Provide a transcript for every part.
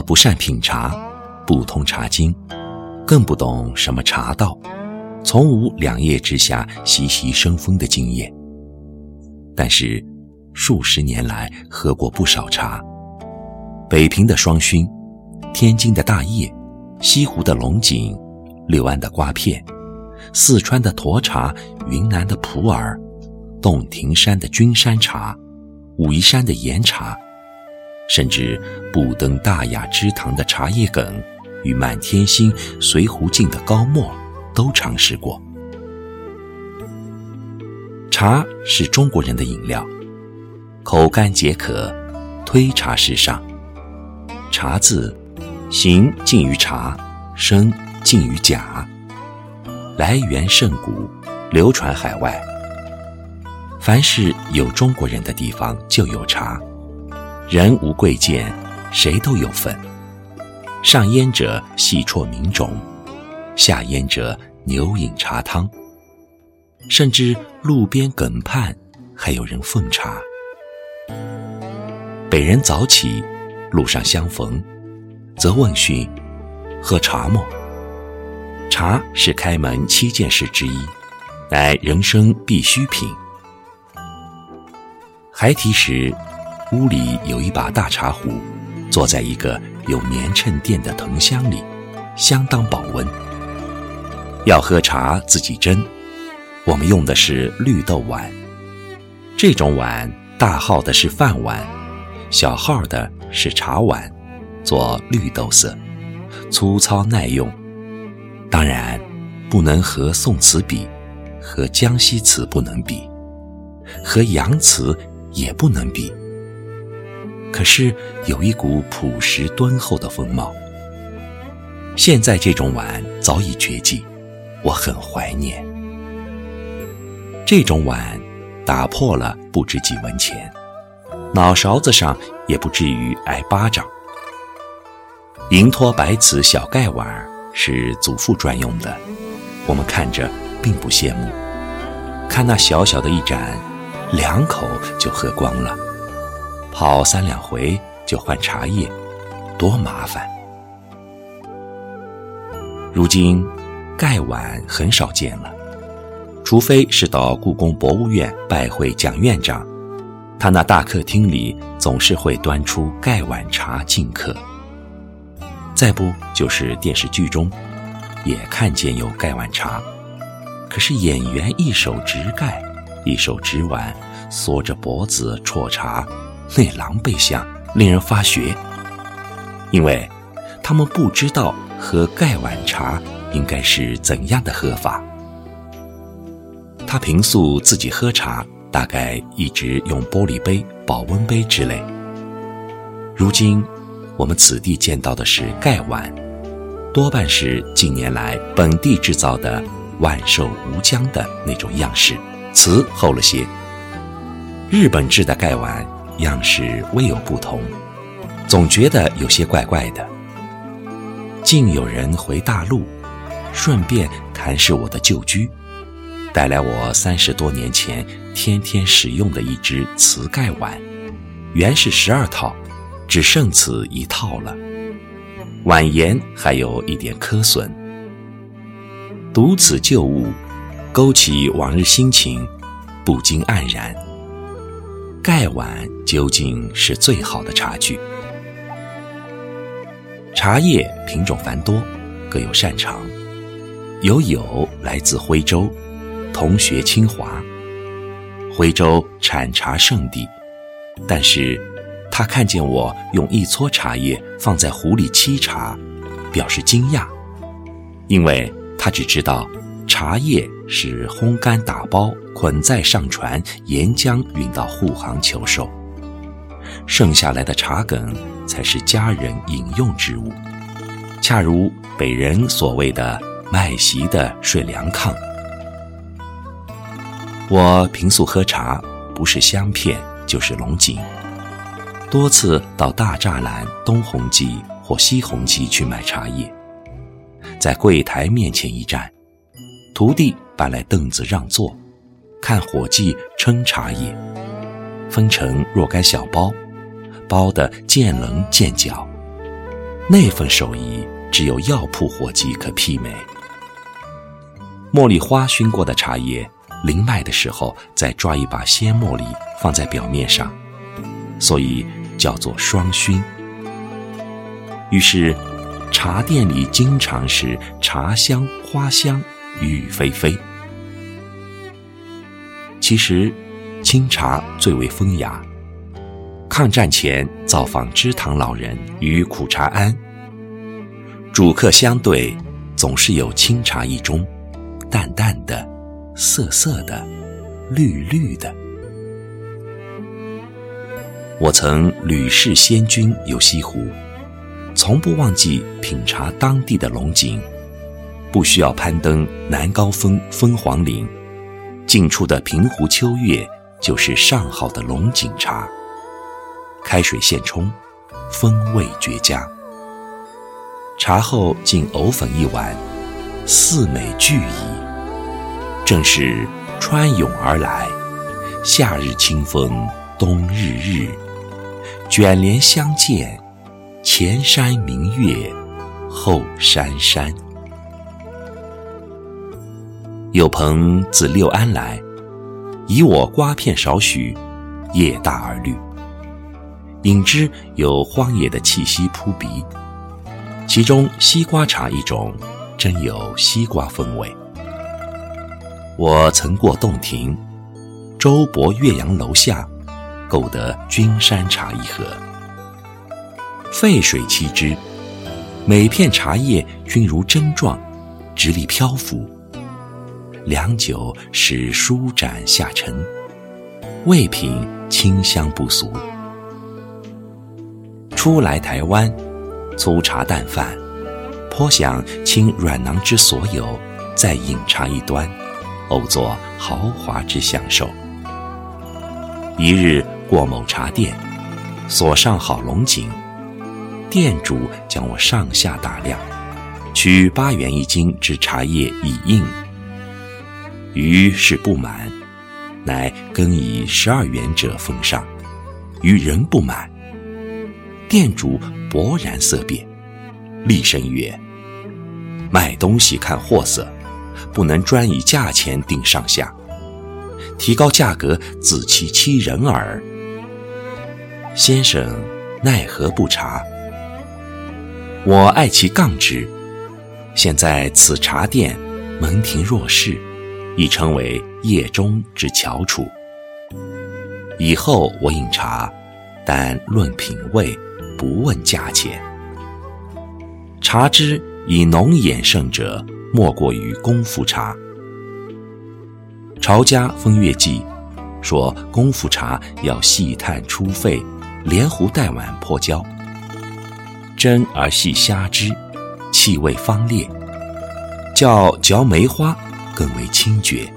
不善品茶，不通茶经，更不懂什么茶道，从无两叶之下习习生风的经验。但是，数十年来喝过不少茶，北平的双熏，天津的大叶，西湖的龙井，六安的瓜片，四川的沱茶，云南的普洱，洞庭山的君山茶，武夷山的岩茶。甚至不登大雅之堂的茶叶梗，与满天星、随湖镜的高墨，都尝试过。茶是中国人的饮料，口干解渴，推茶时尚。茶字，形近于茶，声近于甲，来源甚古，流传海外。凡是有中国人的地方，就有茶。人无贵贱，谁都有份。上烟者细啜名种，下烟者牛饮茶汤。甚至路边梗畔还有人奉茶。北人早起，路上相逢，则问讯：“喝茶么？”茶是开门七件事之一，乃人生必需品。孩提时。屋里有一把大茶壶，坐在一个有棉衬垫的藤箱里，相当保温。要喝茶自己斟，我们用的是绿豆碗。这种碗大号的是饭碗，小号的是茶碗，做绿豆色，粗糙耐用。当然，不能和宋瓷比，和江西瓷不能比，和洋瓷也不能比。可是有一股朴实敦厚的风貌。现在这种碗早已绝迹，我很怀念。这种碗打破了不值几文钱，脑勺子上也不至于挨巴掌。银托白瓷小盖碗是祖父专用的，我们看着并不羡慕。看那小小的一盏，两口就喝光了。泡三两回就换茶叶，多麻烦。如今盖碗很少见了，除非是到故宫博物院拜会蒋院长，他那大客厅里总是会端出盖碗茶敬客。再不就是电视剧中，也看见有盖碗茶，可是演员一手执盖，一手执碗，缩着脖子啜茶。那狼狈相令人发觉，因为他们不知道喝盖碗茶应该是怎样的喝法。他平素自己喝茶，大概一直用玻璃杯、保温杯之类。如今我们此地见到的是盖碗，多半是近年来本地制造的万寿无疆的那种样式，瓷厚了些。日本制的盖碗。样式微有不同，总觉得有些怪怪的。竟有人回大陆，顺便谈是我的旧居，带来我三十多年前天天使用的一只瓷盖碗，原是十二套，只剩此一套了。碗沿还有一点磕损。独此旧物，勾起往日心情，不禁黯然。盖碗究竟是最好的茶具。茶叶品种繁多，各有擅长。有友来自徽州，同学清华。徽州产茶圣地，但是他看见我用一撮茶叶放在壶里沏茶，表示惊讶，因为他只知道。茶叶是烘干打包，捆在上船，沿江运到沪杭求售。剩下来的茶梗才是家人饮用之物，恰如北人所谓的“卖席的睡凉炕”。我平素喝茶，不是香片就是龙井，多次到大栅栏东红记或西红记去买茶叶，在柜台面前一站。徒弟搬来凳子让座，看伙计称茶叶，分成若干小包，包的见棱见角，那份手艺只有药铺伙计可媲美。茉莉花熏过的茶叶，临卖的时候再抓一把鲜茉莉放在表面上，所以叫做双熏。于是，茶店里经常是茶香、花香，雨霏霏。其实，清茶最为风雅。抗战前造访知堂老人与苦茶庵，主客相对，总是有清茶一盅，淡淡的，涩涩的，绿绿的。我曾屡试仙君游西湖，从不忘记品茶当地的龙井，不需要攀登南高峰凤凰岭。近处的平湖秋月，就是上好的龙井茶。开水现冲，风味绝佳。茶后进藕粉一碗，四美俱矣。正是穿涌而来，夏日清风，冬日日，卷帘相见，前山明月，后山山。有朋自六安来，以我瓜片少许，叶大而绿。饮之有荒野的气息扑鼻，其中西瓜茶一种，真有西瓜风味。我曾过洞庭，周泊岳阳楼下，购得君山茶一盒，沸水沏之，每片茶叶均如针状，直立漂浮。良久，使舒展下沉，味品清香不俗。初来台湾，粗茶淡饭，颇想倾软囊之所有，再饮茶一端，偶作豪华之享受。一日过某茶店，锁上好龙井，店主将我上下打量，取八元一斤之茶叶以应。于是不满，乃更以十二元者奉上，于仍不满。店主勃然色变，厉声曰：“卖东西看货色，不能专以价钱定上下，提高价格自欺欺人耳。”先生奈何不察？我爱其杠直。现在此茶店门庭若市。已成为业中之翘楚。以后我饮茶，但论品味，不问价钱。茶之以浓衍胜者，莫过于功夫茶。曹家风月记说，功夫茶要细探出沸，连壶带碗破焦，蒸而细虾汁，气味方烈，叫嚼梅花。更为清绝。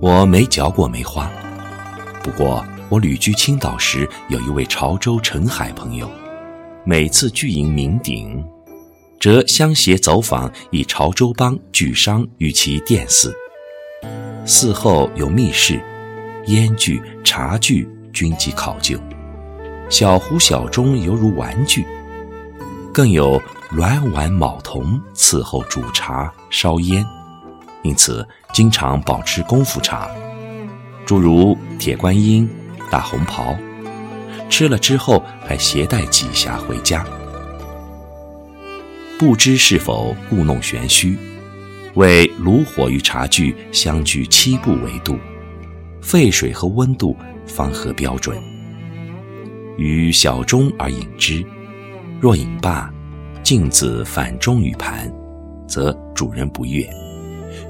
我没嚼过梅花，不过我旅居青岛时，有一位潮州陈海朋友，每次聚饮酩鼎，则相携走访以潮州帮巨商与其店肆。寺后有密室，烟具、茶具均极考究，小壶小盅犹如玩具，更有鸾碗卯铜伺候煮茶烧烟。因此，经常保持功夫茶，诸如铁观音、大红袍，吃了之后还携带几匣回家。不知是否故弄玄虚，为炉火与茶具相距七步为度，沸水和温度方合标准。于小盅而饮之，若饮罢，径自反盅于盘，则主人不悦。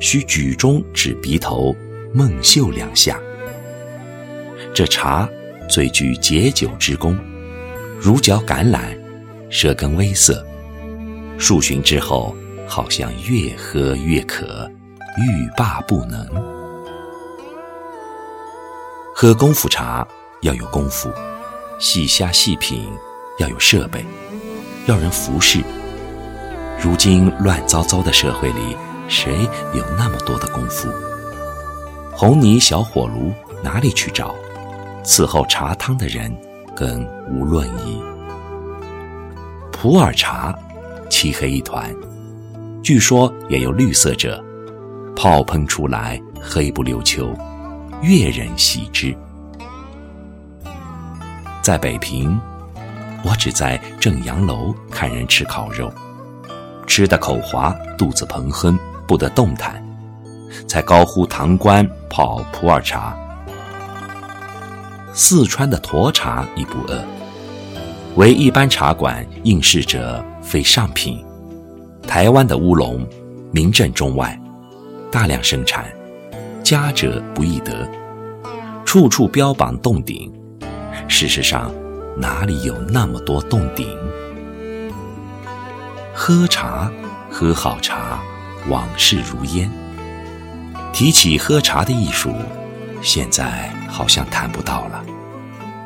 需举中指鼻头，梦嗅两下。这茶最具解酒之功，如嚼橄榄，舌根微涩。数巡之后，好像越喝越渴，欲罢不能。喝功夫茶要有功夫，细虾细品要有设备，要人服侍。如今乱糟糟的社会里。谁有那么多的功夫？红泥小火炉哪里去找？伺候茶汤的人更无论矣。普洱茶，漆黑一团，据说也有绿色者，泡喷出来黑不溜秋，悦人喜之。在北平，我只在正阳楼看人吃烤肉，吃的口滑，肚子膨哼，不得动弹，才高呼堂官跑普洱茶。四川的沱茶亦不饿，为一般茶馆应试者非上品。台湾的乌龙名震中外，大量生产，佳者不易得，处处标榜洞顶。事实上，哪里有那么多洞顶？喝茶，喝好茶，往事如烟。提起喝茶的艺术，现在好像谈不到了，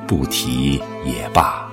不提也罢。